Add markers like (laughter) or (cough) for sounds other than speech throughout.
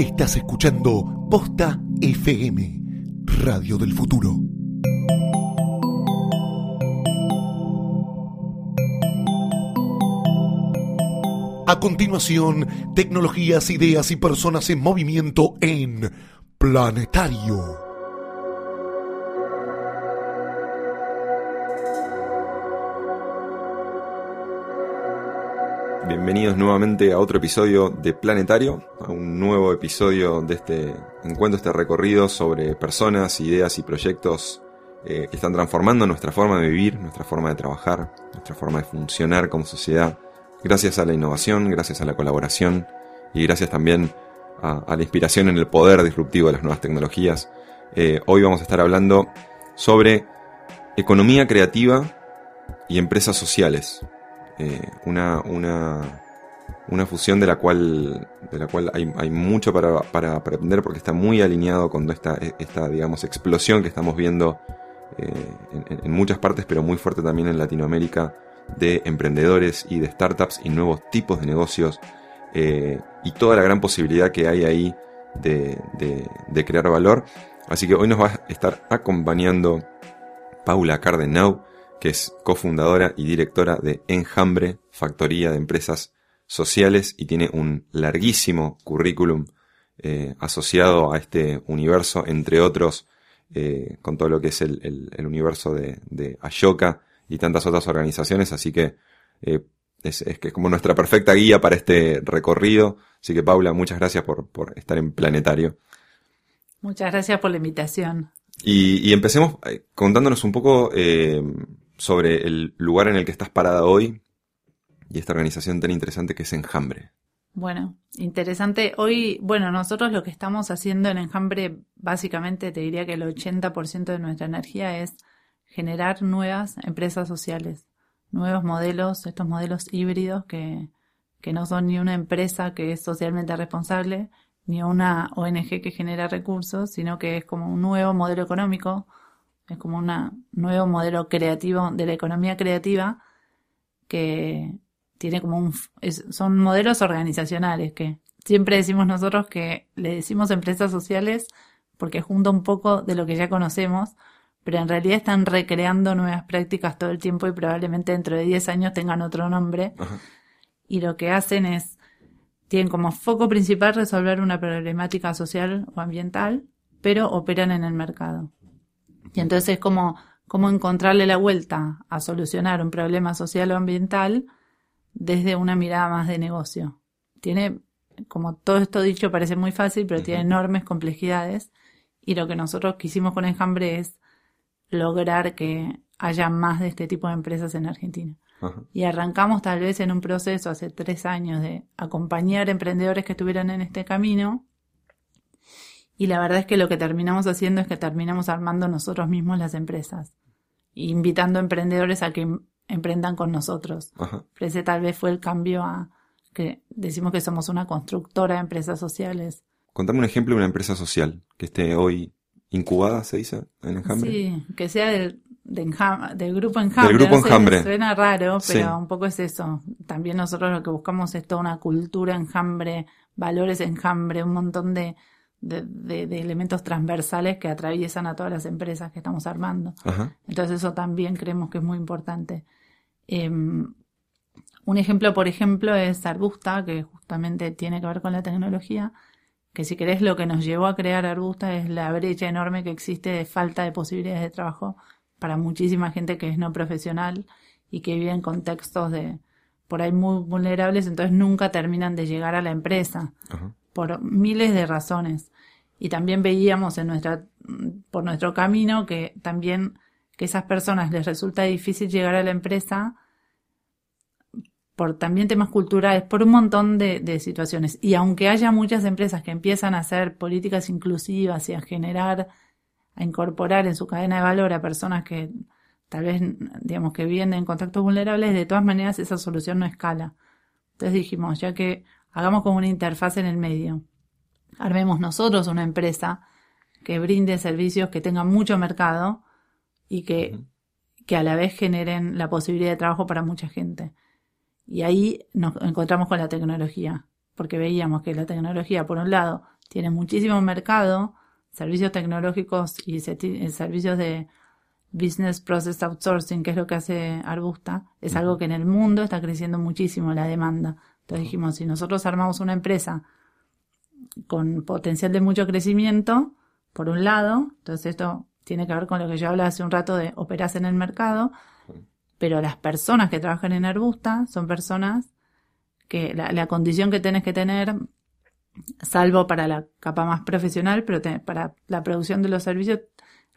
Estás escuchando Posta FM, Radio del Futuro. A continuación, tecnologías, ideas y personas en movimiento en Planetario. Bienvenidos nuevamente a otro episodio de Planetario, a un nuevo episodio de este encuentro, este recorrido sobre personas, ideas y proyectos eh, que están transformando nuestra forma de vivir, nuestra forma de trabajar, nuestra forma de funcionar como sociedad gracias a la innovación, gracias a la colaboración y gracias también a, la inspiración en el poder disruptivo de las nuevas tecnologías. Eh, hoy vamos a estar hablando sobre economía creativa y empresas sociales. Eh, una, una, una, fusión de la cual, de la cual hay, mucho para, para, aprender porque está muy alineado con esta, esta digamos, explosión que estamos viendo eh, en, muchas partes, pero muy fuerte también en Latinoamérica de emprendedores y de startups y nuevos tipos de negocios eh, y toda la gran posibilidad que hay ahí de, crear valor. Así que hoy nos va a estar acompañando Paula Cardenau, que es cofundadora y directora de Enjambre, factoría de empresas sociales y tiene un larguísimo currículum eh, asociado a este universo, entre otros, eh, con todo lo que es el, universo de, de Ashoka y tantas otras organizaciones, así que eh, es, que es como nuestra perfecta guía para este recorrido. Así que Paula, muchas gracias por, por estar en Planetario. Muchas gracias por la invitación. Y, empecemos eh, contándonos un poco eh, sobre el lugar en el que estás parada hoy y esta organización tan interesante que es Enjambre. Bueno, interesante. Hoy, bueno, nosotros lo que estamos haciendo en Enjambre, básicamente te diría que el 80% de nuestra energía es generar nuevas empresas sociales, nuevos modelos, estos modelos híbridos que, que no son ni una empresa que es socialmente responsable, ni una ONG que genera recursos, sino que es como un nuevo modelo económico, es como un nuevo modelo creativo de la economía creativa que tiene como un... son modelos organizacionales que siempre decimos nosotros que le decimos empresas sociales porque junta un poco de lo que ya conocemos, pero en realidad están recreando nuevas prácticas todo el tiempo y probablemente dentro de 10 años tengan otro nombre. Y lo que hacen es, tienen como foco principal resolver una problemática social o ambiental, pero operan en el mercado. Y entonces es como, como encontrarle la vuelta a solucionar un problema social o ambiental desde una mirada más de negocio. Tiene, como todo esto dicho, parece muy fácil, pero tiene enormes complejidades. Y lo que nosotros quisimos con Enjambre es lograr que haya más de este tipo de empresas en Argentina. Y arrancamos tal vez en un proceso hace tres años de acompañar emprendedores que estuvieran en este camino. Y la verdad es que lo que terminamos haciendo es que terminamos armando nosotros mismos las empresas, invitando emprendedores a que em, emprendan con nosotros. Pero ese tal vez fue el cambio a que decimos que somos una constructora de empresas sociales. Contame un ejemplo de una empresa social que esté hoy incubada, se dice, en Enjambre. Sí, que sea del, del grupo Enjambre. Del grupo Enjambre. suena raro, pero un poco es eso. También nosotros lo que buscamos es toda una cultura Enjambre, valores Enjambre, un montón de, de, de, elementos transversales que atraviesan a todas las empresas que estamos armando. Entonces eso también creemos que es muy importante. Em, un ejemplo, por ejemplo, es Arbusta, que justamente tiene que ver con la tecnología que si querés lo que nos llevó a crear Arbusta es la brecha enorme que existe de falta de posibilidades de trabajo para muchísima gente que es no profesional y que vive en contextos de por ahí muy vulnerables, entonces nunca terminan de llegar a la empresa por miles de razones. Y también veíamos en nuestra por nuestro camino que también que esas personas les resulta difícil llegar a la empresa por también temas culturales, por un montón de, situaciones. Y aunque haya muchas empresas que empiezan a hacer políticas inclusivas y a generar, a incorporar en su cadena de valor a personas que tal vez, digamos, que vienen en contactos vulnerables, de todas maneras esa solución no escala. Entonces dijimos, ya que hagamos como una interfaz en el medio, armemos nosotros una empresa que brinde servicios que tengan mucho mercado y que, que a la vez generen la posibilidad de trabajo para mucha gente. Y ahí nos encontramos con la tecnología, porque veíamos que la tecnología, por un lado, tiene muchísimo mercado, servicios tecnológicos y servicios de Business Process Outsourcing, que es lo que hace Arbusta, es algo que en el mundo está creciendo muchísimo la demanda. Entonces dijimos, si nosotros armamos una empresa con potencial de mucho crecimiento, por un lado, entonces esto tiene que ver con lo que yo hablaba hace un rato de operarse en el mercado, pero las personas que trabajan en Arbusta son personas que la, condición que tenés que tener, salvo para la capa más profesional, pero para la producción de los servicios,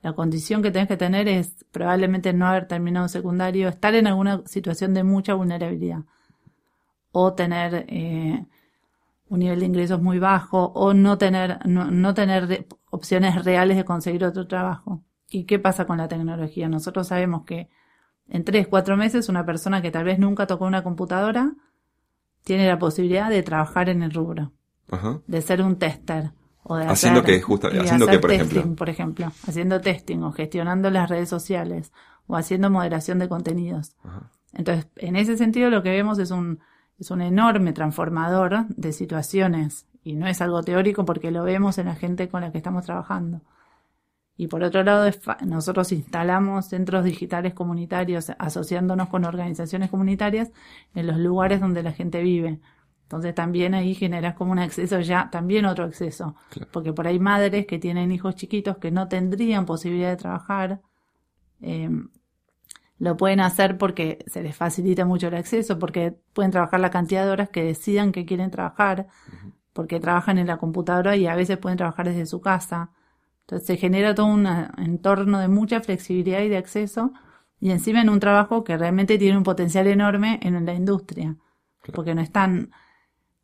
la condición que tenés que tener es probablemente no haber terminado secundario, estar en alguna situación de mucha vulnerabilidad o tener eh, un nivel de ingresos muy bajo o no tener, no, tener opciones reales de conseguir otro trabajo. ¿Y qué pasa con la tecnología? Nosotros sabemos que en tres, cuatro meses una persona que tal vez nunca tocó una computadora tiene la posibilidad de trabajar en el rubro, de ser un tester. O de haciendo que justo, haciendo que por testing, ejemplo por ejemplo haciendo testing o gestionando las redes sociales o haciendo moderación de contenidos entonces en ese sentido lo que vemos es un es un enorme transformador de situaciones y no es algo teórico porque lo vemos en la gente con la que estamos trabajando. Y por otro lado, nosotros instalamos centros digitales comunitarios asociándonos con organizaciones comunitarias en los lugares donde la gente vive. Entonces también ahí generas como un acceso ya, también otro acceso. Porque por ahí madres que tienen hijos chiquitos que no tendrían posibilidad de trabajar, eh, lo pueden hacer porque se les facilita mucho el acceso, porque pueden trabajar la cantidad de horas que decidan que quieren trabajar, porque trabajan en la computadora y a veces pueden trabajar desde su casa. Entonces se genera todo un entorno de mucha flexibilidad y de acceso y encima en un trabajo que realmente tiene un potencial enorme en la industria, porque no están,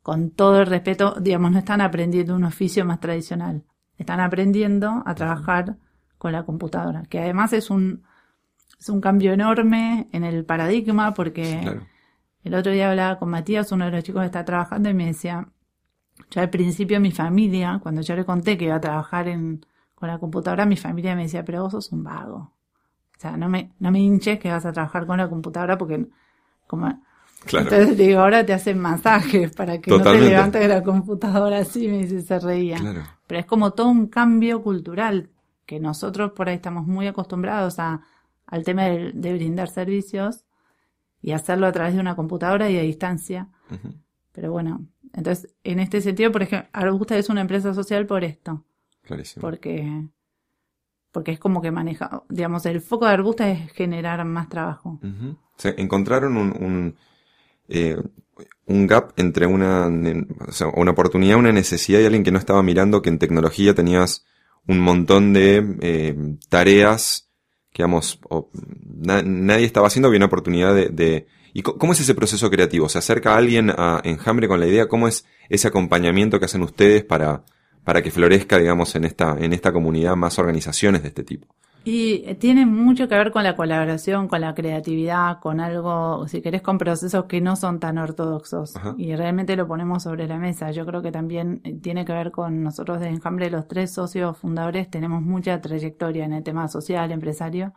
con todo el respeto, digamos, no están aprendiendo un oficio más tradicional, están aprendiendo a trabajar con la computadora, que además es un, es un cambio enorme en el paradigma porque el otro día hablaba con Matías, uno de los chicos que está trabajando, y me decía, yo al principio mi familia, cuando yo le conté que iba a trabajar en, con la computadora, mi familia me decía, pero vos sos un vago. O sea, no me, no me hinches que vas a trabajar con la computadora porque como... Entonces le digo, ahora te hacen masajes para que no te levantes de la computadora así, me dice, se reía. Pero es como todo un cambio cultural que nosotros por ahí estamos muy acostumbrados a al tema de, brindar servicios y hacerlo a través de una computadora y a distancia. Pero bueno, entonces, en este sentido, por ejemplo, Arbusta es una empresa social por esto. Clarísimo. Porque, porque es como que maneja, digamos, el foco de Arbusta es generar más trabajo. o sea, encontraron un, un, eh, un gap entre una, o sea, una oportunidad, una necesidad y alguien que no estaba mirando que en tecnología tenías un montón de eh, tareas digamos, nadie estaba haciendo, había una oportunidad de, ¿Y cómo es ese proceso creativo? ¿Se acerca alguien a Enjambre con la idea? ¿Cómo es ese acompañamiento que hacen ustedes para, para que florezca, digamos, en esta, en esta comunidad más organizaciones de este tipo? Y tiene mucho que ver con la colaboración, con la creatividad, con algo, si querés, con procesos que no son tan ortodoxos. Y realmente lo ponemos sobre la mesa. Yo creo que también eh, tiene que ver con nosotros de Enjambre, los tres socios fundadores, tenemos mucha trayectoria en el tema social, empresario,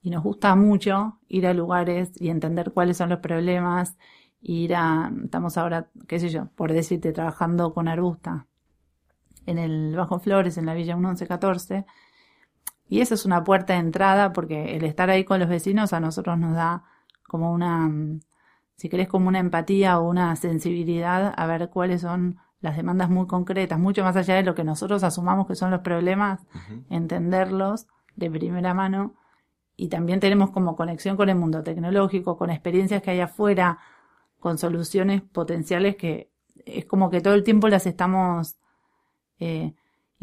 y nos gusta mucho ir a lugares y entender cuáles son los problemas, ir a, estamos ahora, qué sé yo, por decirte, trabajando con Arbusta en el Bajo Flores, en la Villa 1114, y esa es una puerta de entrada porque el estar ahí con los vecinos a nosotros nos da como una, si querés, como una empatía o una sensibilidad a ver cuáles son las demandas muy concretas, mucho más allá de lo que nosotros asumamos que son los problemas, entenderlos de primera mano. Y también tenemos como conexión con el mundo tecnológico, con experiencias que hay afuera, con soluciones potenciales que es como que todo el tiempo las estamos eh,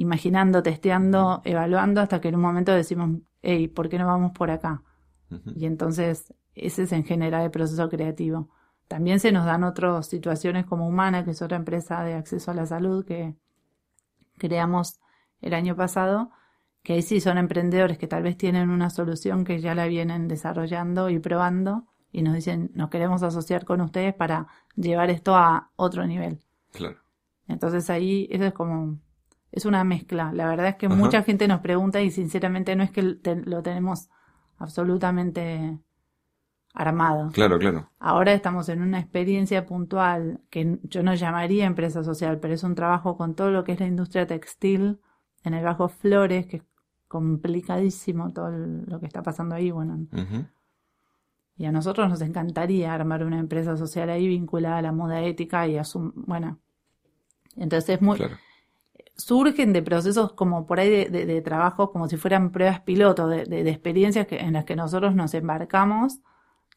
imaginando, testeando, evaluando, hasta que en un momento decimos, hey, ¿por qué no vamos por acá? Y entonces ese es en general el proceso creativo. También se nos dan otras situaciones como Humana, que es otra empresa de acceso a la salud que creamos el año pasado, que ahí sí son emprendedores que tal vez tienen una solución que ya la vienen desarrollando y probando y nos dicen, nos queremos asociar con ustedes para llevar esto a otro nivel. Claro. Entonces ahí eso es como es una mezcla. La verdad es que mucha gente nos pregunta y sinceramente no es que lo tenemos absolutamente armado. Claro, claro. Ahora estamos en una experiencia puntual que yo no llamaría empresa social, pero es un trabajo con todo lo que es la industria textil en el Bajo Flores, que es complicadísimo todo lo que está pasando ahí. Bueno, y a nosotros nos encantaría armar una empresa social ahí vinculada a la moda ética y a su, bueno, entonces es muy, Claro. Surgen de procesos como por ahí de, de, de trabajos como si fueran pruebas piloto, de, experiencias que, en las que nosotros nos embarcamos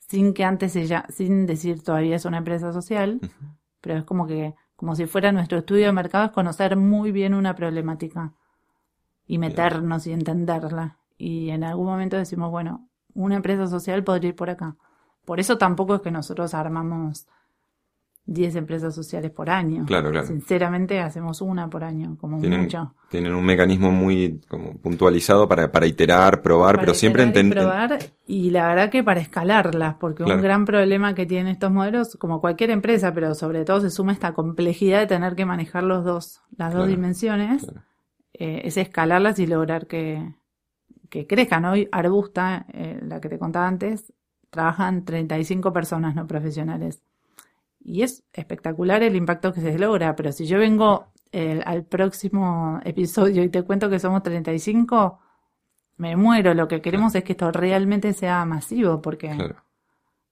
sin que antes ella, sin decir todavía es una empresa social, pero es como que, como si fuera nuestro estudio de mercado, es conocer muy bien una problemática y meternos y entenderla. Y en algún momento decimos, bueno, una empresa social podría ir por acá. Por eso tampoco es que nosotros armamos 10 empresas sociales por año. Claro, claro. Sinceramente hacemos una por año, como Tienen, mucho. tienen un mecanismo muy como puntualizado para, para iterar, probar, Para pero siempre iterar y enten- probar y la verdad que para escalarlas, porque Claro. un gran problema que tienen estos modelos, como cualquier empresa, pero sobre todo se suma esta complejidad de tener que manejar los dos, las dos dimensiones, claro. eh, es escalarlas y lograr que, que crezcan. Hoy Arbusta, eh, la que te contaba antes, trabajan 35 personas no profesionales. Y es espectacular el impacto que se logra, pero si yo vengo eh, al próximo episodio y te cuento que somos 35, me muero. Lo que queremos es que esto realmente sea masivo, porque, Claro.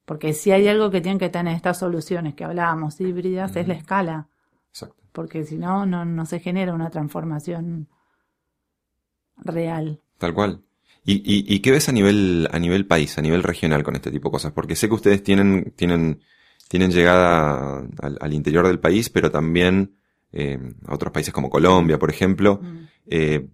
porque si hay algo que tienen que tener estas soluciones que hablábamos híbridas, es la escala, Exacto. porque si no, no, no se genera una transformación real. Tal cual. ¿Y, y, y qué ves a nivel, a nivel país, a nivel regional con este tipo de cosas? Porque sé que ustedes tienen, tienen, tienen llegada al, al interior del país, pero también eh, a otros países como Colombia, por ejemplo. Mm. Eh,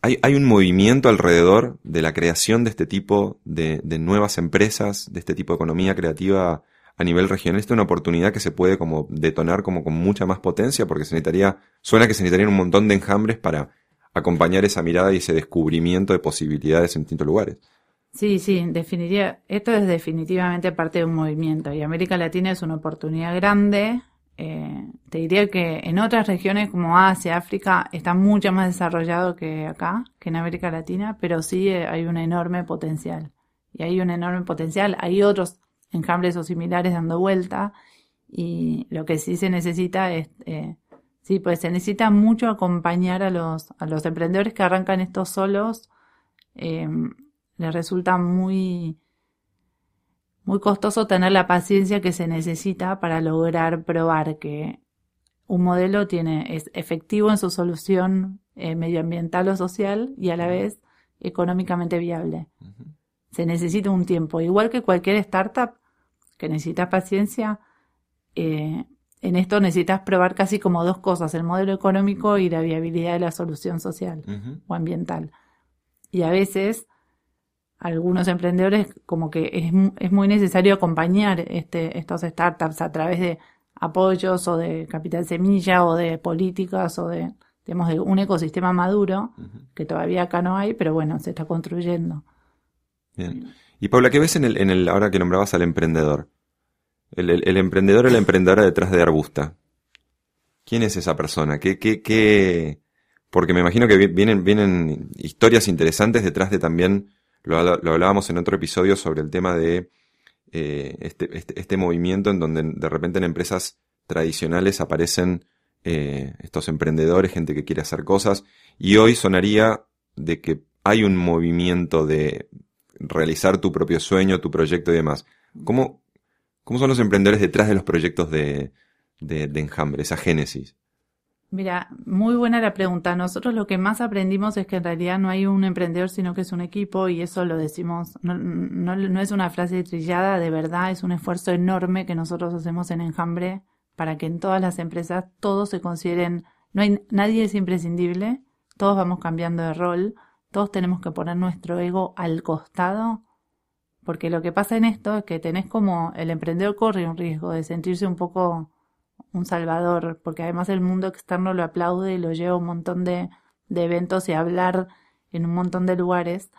hay, hay un movimiento alrededor de la creación de este tipo de, de nuevas empresas, de este tipo de economía creativa a nivel regional. Esta es una oportunidad que se puede como detonar como con mucha más potencia porque se necesitaría, suena que se necesitarían un montón de enjambres para acompañar esa mirada y ese descubrimiento de posibilidades en distintos lugares. Sí, sí, definiría, esto es definitivamente parte de un movimiento y América Latina es una oportunidad grande. Eh, te diría que en otras regiones como Asia, África, está mucho más desarrollado que acá, que en América Latina, pero sí eh, hay un enorme potencial. Y hay un enorme potencial. Hay otros enjambres o similares dando vuelta y lo que sí se necesita es, eh, sí, pues se necesita mucho acompañar a los, a los emprendedores que arrancan estos solos. Eh, les resulta muy, muy costoso tener la paciencia que se necesita para lograr probar que un modelo tiene, es efectivo en su solución eh, medioambiental o social y a la vez económicamente viable. Se necesita un tiempo, igual que cualquier startup que necesita paciencia, eh, en esto necesitas probar casi como dos cosas, el modelo económico y la viabilidad de la solución social o ambiental. Y a veces algunos emprendedores como que es, es muy necesario acompañar este, estos startups a través de apoyos o de capital semilla o de políticas o de, digamos, de un ecosistema maduro que todavía acá no hay, pero bueno, se está construyendo. Bien. Y Paula, ¿qué ves en el, en el, ahora que nombrabas al emprendedor? El, el- el emprendedor o la emprendedora detrás de Arbusta. ¿Quién es esa persona? ¿Qué, qué, qué? Porque me imagino que vi- vienen, vienen historias interesantes detrás de también, lo, hablábamos en otro episodio sobre el tema de eh, este, este, este movimiento en donde de repente en empresas tradicionales aparecen eh, estos emprendedores, gente que quiere hacer cosas, y hoy sonaría de que hay un movimiento de realizar tu propio sueño, tu proyecto y demás. ¿Cómo, cómo son los emprendedores detrás de los proyectos de, de, de enjambre, esa génesis? Mira, muy buena la pregunta. Nosotros lo que más aprendimos es que en realidad no hay un emprendedor, sino que es un equipo y eso lo decimos, no, no, no es una frase trillada, de verdad es un esfuerzo enorme que nosotros hacemos en Enjambre para que en todas las empresas todos se consideren, no hay, nadie es imprescindible, todos vamos cambiando de rol, todos tenemos que poner nuestro ego al costado, porque lo que pasa en esto es que tenés como, el emprendedor corre un riesgo de sentirse un poco un salvador, porque además el mundo externo lo aplaude y lo lleva a un montón de, de eventos y a hablar en un montón de lugares.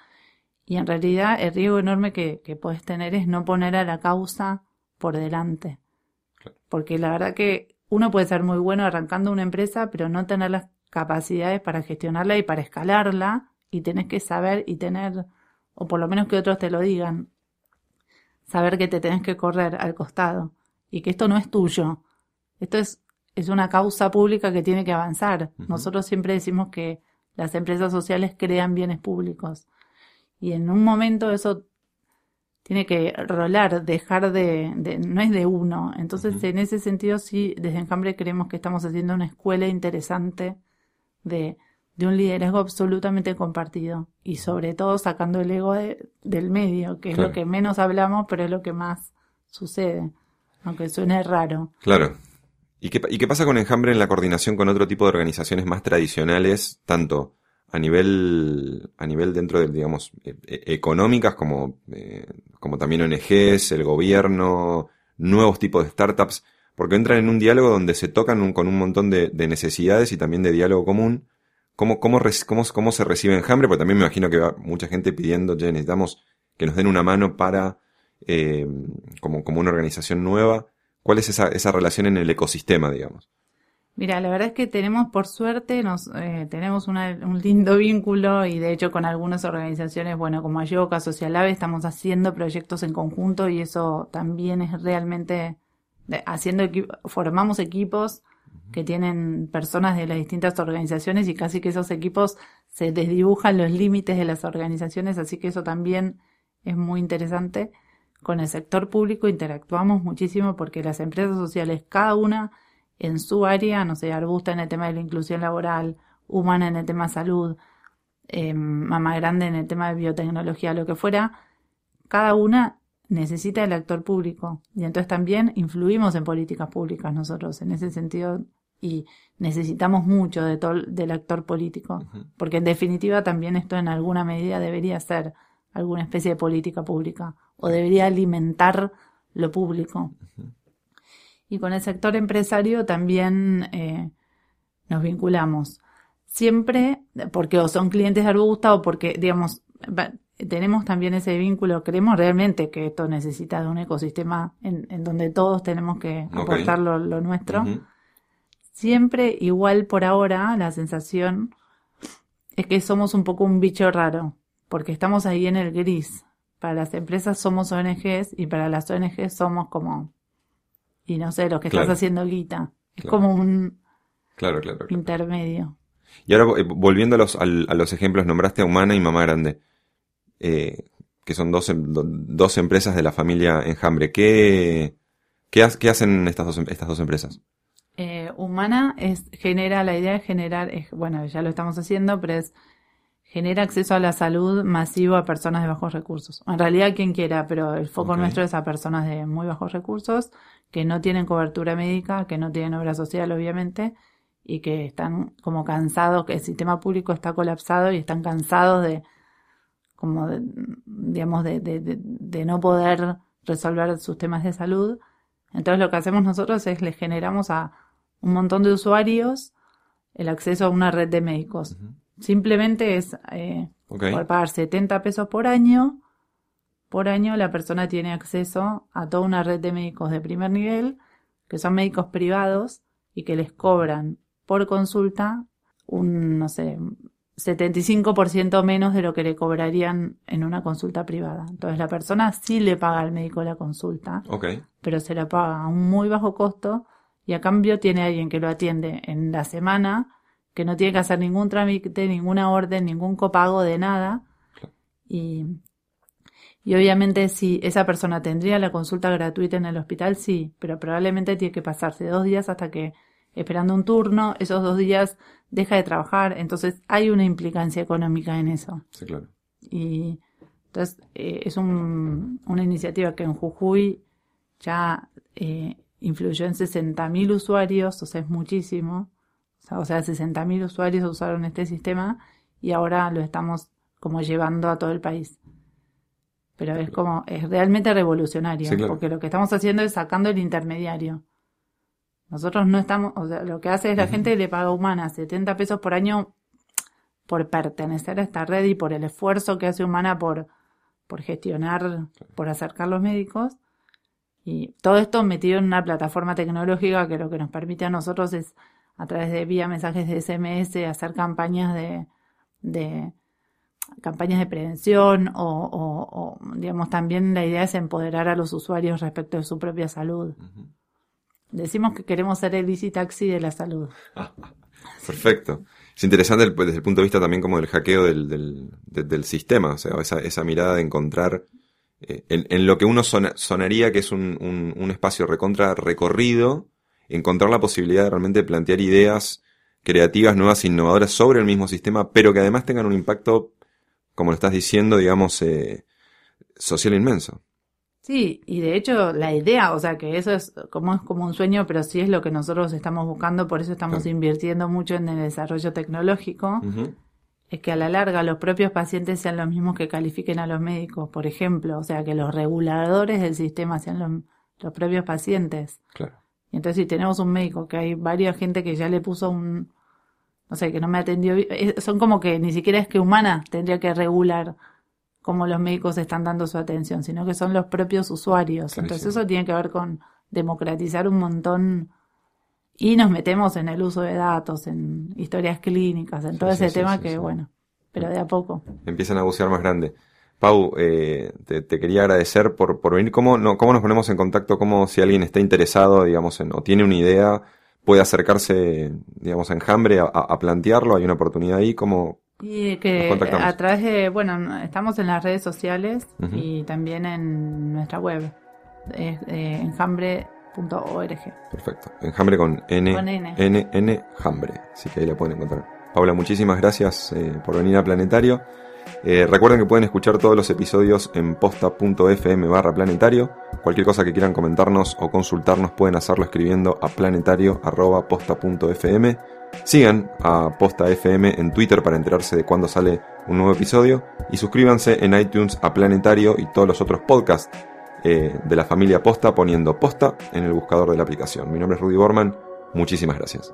Y en realidad el riesgo enorme que, que puedes tener es no poner a la causa por delante. Claro. Porque la verdad que uno puede ser muy bueno arrancando una empresa, pero no tener las capacidades para gestionarla y para escalarla, y tenés que saber y tener, o por lo menos que otros te lo digan. saber que te tenés que correr al costado y que esto no es tuyo. Esto es, es una causa pública que tiene que avanzar. Nosotros siempre decimos que las empresas sociales crean bienes públicos. Y en un momento eso tiene que rolar, dejar de, no es de uno. Entonces, en ese sentido, sí, desde Enjambre creemos que estamos haciendo una escuela interesante de, de un liderazgo absolutamente compartido y sobre todo sacando el ego del medio, que es lo que menos hablamos, pero es lo que más sucede, aunque suene raro. Claro. ¿Y qué, ¿Y qué pasa con Enjambre en la coordinación con otro tipo de organizaciones más tradicionales, tanto a nivel, a nivel dentro de, digamos, e, e, económicas como, eh, como también ONGs, el gobierno, nuevos tipos de startups, porque entran en un diálogo donde se tocan con un montón de, necesidades y también de diálogo común. ¿Cómo, cómo, cómo, se recibe enjambre? Porque también me imagino que va mucha gente pidiendo, ya necesitamos que nos den una mano para, eh, como, como una organización nueva. ¿Cuál es esa, esa relación en el ecosistema, digamos? Mira, la verdad es que tenemos, por suerte, nos eh, tenemos un lindo (laughs) vínculo y de hecho con algunas organizaciones, bueno, como Ayoka, Socialave, estamos haciendo proyectos en conjunto y eso también es realmente haciendo formamos equipos que tienen personas de las distintas organizaciones y casi que esos equipos se desdibujan los límites de las organizaciones, así que eso también es muy interesante. Con el sector público interactuamos muchísimo porque las empresas sociales, cada una en su área, no sé, Arbusta en el tema de la inclusión laboral, Humana en el tema de salud, eh, Mamá Grande en el tema de biotecnología, lo que fuera, cada una necesita el actor público. Y entonces también influimos en políticas públicas nosotros en ese sentido y necesitamos mucho de todo, del actor político. Porque en definitiva también esto en alguna medida debería ser alguna especie de política pública o debería alimentar lo público. Y con el sector empresario también eh, nos vinculamos. Siempre porque o son clientes de Arbusta o porque, digamos, tenemos también ese vínculo, creemos realmente que esto necesita de un ecosistema en, donde todos tenemos que aportar lo, nuestro. Siempre, igual por ahora, la sensación es que somos un poco un bicho raro, porque estamos ahí en el gris. Para las empresas somos ONGs y para las ONGs somos como, y no sé, lo que estás haciendo guita. Es como un claro, claro, intermedio. Y ahora, eh, volviendo a los, a los ejemplos, nombraste a Humana y Mamá Grande. Eh, que son dos, em, dos, empresas de la familia Enjambre. ¿Qué, qué, hacen estas dos, em, estas dos empresas? Eh, humana es, genera, la idea de generar, bueno, ya lo estamos haciendo, pero es genera acceso a la salud masivo a personas de bajos recursos. En realidad quien quiera, pero el foco nuestro es a personas de muy bajos recursos, que no tienen cobertura médica, que no tienen obra social obviamente, y que están como cansados, que el sistema público está colapsado y están cansados de, como digamos, de, de, no poder resolver sus temas de salud. Entonces lo que hacemos nosotros es le generamos a un montón de usuarios el acceso a una red de médicos. Simplemente es eh, por pagar 70 pesos por año. Por año la persona tiene acceso a toda una red de médicos de primer nivel, que son médicos privados y que les cobran por consulta un, no sé, 75% menos de lo que le cobrarían en una consulta privada. Entonces la persona sí le paga al médico la consulta, pero se la paga a un muy bajo costo y a cambio tiene alguien que lo atiende en la semana, que no tiene que hacer ningún trámite, ninguna orden, ningún copago de nada. Y, y obviamente si esa persona tendría la consulta gratuita en el hospital, sí, pero probablemente tiene que pasarse dos días hasta que esperando un turno, esos dos días deja de trabajar, entonces hay una implicancia económica en eso. Sí, claro. Y entonces eh, es un, una iniciativa que en Jujuy ya eh, influyó en 60.000 usuarios, o sea, es muchísimo. O sea, 60.000 usuarios usaron este sistema y ahora lo estamos como llevando a todo el país. Pero es como, es realmente revolucionario, porque lo que estamos haciendo es sacando el intermediario. Nosotros no estamos, o sea, lo que hace es la gente le paga Humana 70 pesos por año por pertenecer a esta red y por el esfuerzo que hace Humana por, por gestionar, por acercar los médicos. Y todo esto metido en una plataforma tecnológica que lo que nos permite a nosotros es, a través de vía mensajes de SMS, hacer campañas de, de, campañas de prevención o, digamos, también la idea es empoderar a los usuarios respecto de su propia salud. Decimos que queremos ser el Easy Taxi de la salud. (laughs) perfecto. Es interesante desde el punto de vista también como del hackeo del, sistema, o sea, esa, mirada de encontrar eh, en, lo que uno sonaría que es un, un, espacio recontra recorrido, encontrar la posibilidad de realmente plantear ideas creativas, nuevas, innovadoras sobre el mismo sistema, pero que además tengan un impacto, como lo estás diciendo, digamos, eh, social inmenso. Sí, y de hecho la idea, o sea que eso es como es como un sueño, pero sí es lo que nosotros estamos buscando, por eso estamos invirtiendo mucho en el desarrollo tecnológico, es que a la larga los propios pacientes sean los mismos que califiquen a los médicos, por ejemplo, o sea que los reguladores del sistema sean los, los propios pacientes. Claro. Y entonces si tenemos un médico que hay varias gente que ya le puso un, no sé, que no me atendió, son como que ni siquiera es que humana tendría que regular cómo los médicos están dando su atención, sino que son los propios usuarios. Entonces eso tiene que ver con democratizar un montón y nos metemos en el uso de datos, en historias clínicas, en todo ese tema que, bueno, pero de a poco. Empiezan a bucear más grande. Pau, eh, te, quería agradecer por, por venir. ¿Cómo, no, ¿Cómo nos ponemos en contacto? ¿Cómo si alguien está interesado, digamos, en, o tiene una idea, puede acercarse, digamos, a Enjambre a, a plantearlo? ¿Hay una oportunidad ahí? ¿Cómo, y que a través de, bueno, estamos en las redes sociales y también en nuestra web, eh, enjambre.org. Perfecto. Enjambre con N, N. N, N, Jambre. Así que ahí la pueden encontrar. Paula, muchísimas gracias eh, por venir a Planetario. Eh, recuerden que pueden escuchar todos los episodios en posta.fm barra planetario. Cualquier cosa que quieran comentarnos o consultarnos pueden hacerlo escribiendo a planetario.posta.fm. Sigan a Posta FM en Twitter para enterarse de cuándo sale un nuevo episodio y suscríbanse en iTunes a Planetario y todos los otros podcasts eh, de la familia Posta poniendo Posta en el buscador de la aplicación. Mi nombre es Rudy Borman, muchísimas gracias.